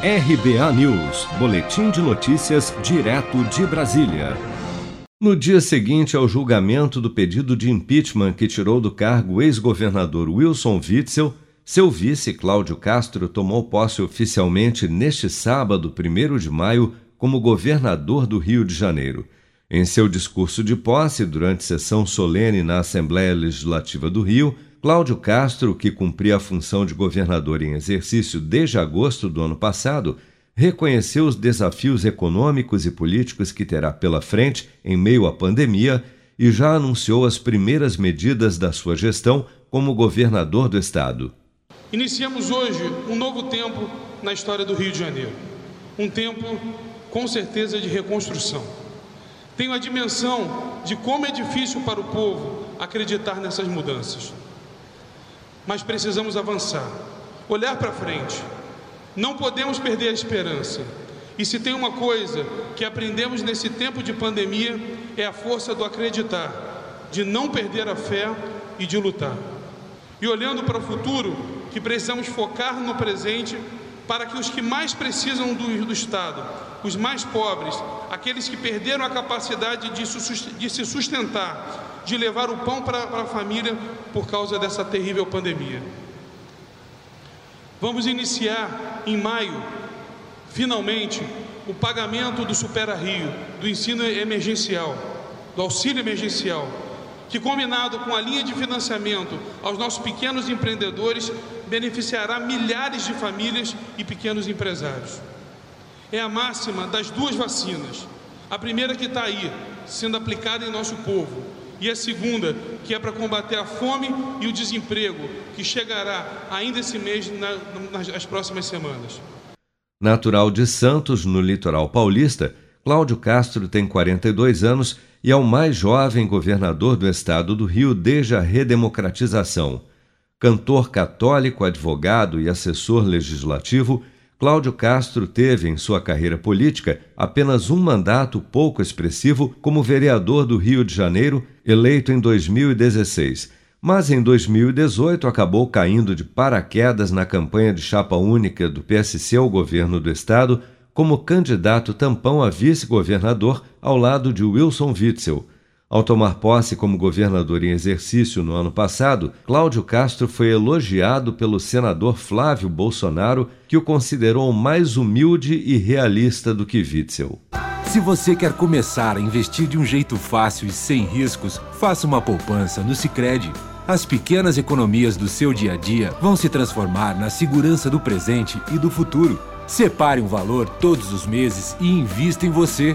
RBA News, Boletim de Notícias, direto de Brasília. No dia seguinte ao julgamento do pedido de impeachment que tirou do cargo o ex-governador Wilson Witzel, seu vice, Cláudio Castro, tomou posse oficialmente neste sábado, 1 de maio, como governador do Rio de Janeiro. Em seu discurso de posse, durante sessão solene na Assembleia Legislativa do Rio, Cláudio Castro, que cumpria a função de governador em exercício desde agosto do ano passado, reconheceu os desafios econômicos e políticos que terá pela frente em meio à pandemia e já anunciou as primeiras medidas da sua gestão como governador do estado. Iniciamos hoje um novo tempo na história do Rio de Janeiro. Um tempo, com certeza, de reconstrução. Tenho a dimensão de como é difícil para o povo acreditar nessas mudanças mas precisamos avançar, olhar para frente. Não podemos perder a esperança. E se tem uma coisa que aprendemos nesse tempo de pandemia é a força do acreditar, de não perder a fé e de lutar. E olhando para o futuro, que precisamos focar no presente para que os que mais precisam do, do Estado, os mais pobres, aqueles que perderam a capacidade de, de se sustentar, de levar o pão para a família por causa dessa terrível pandemia. Vamos iniciar em maio, finalmente, o pagamento do Supera Rio, do ensino emergencial, do auxílio emergencial, que combinado com a linha de financiamento aos nossos pequenos empreendedores, beneficiará milhares de famílias e pequenos empresários. É a máxima das duas vacinas. A primeira que está aí, sendo aplicada em nosso povo, e a segunda, que é para combater a fome e o desemprego, que chegará ainda esse mês na, nas próximas semanas. Natural de Santos, no litoral paulista, Cláudio Castro tem 42 anos e é o mais jovem governador do estado do Rio desde a redemocratização. Cantor católico, advogado e assessor legislativo, Cláudio Castro teve em sua carreira política apenas um mandato pouco expressivo como vereador do Rio de Janeiro, eleito em 2016. Mas em 2018 acabou caindo de paraquedas na campanha de chapa única do PSC ao governo do estado como candidato tampão a vice-governador ao lado de Wilson Witzel. Ao tomar posse como governador em exercício no ano passado, Cláudio Castro foi elogiado pelo senador Flávio Bolsonaro, que o considerou mais humilde e realista do que Witzel. Se você quer começar a investir de um jeito fácil e sem riscos, faça uma poupança no Sicredi. As pequenas economias do seu dia a dia vão se transformar na segurança do presente e do futuro. Separe um valor todos os meses e invista em você.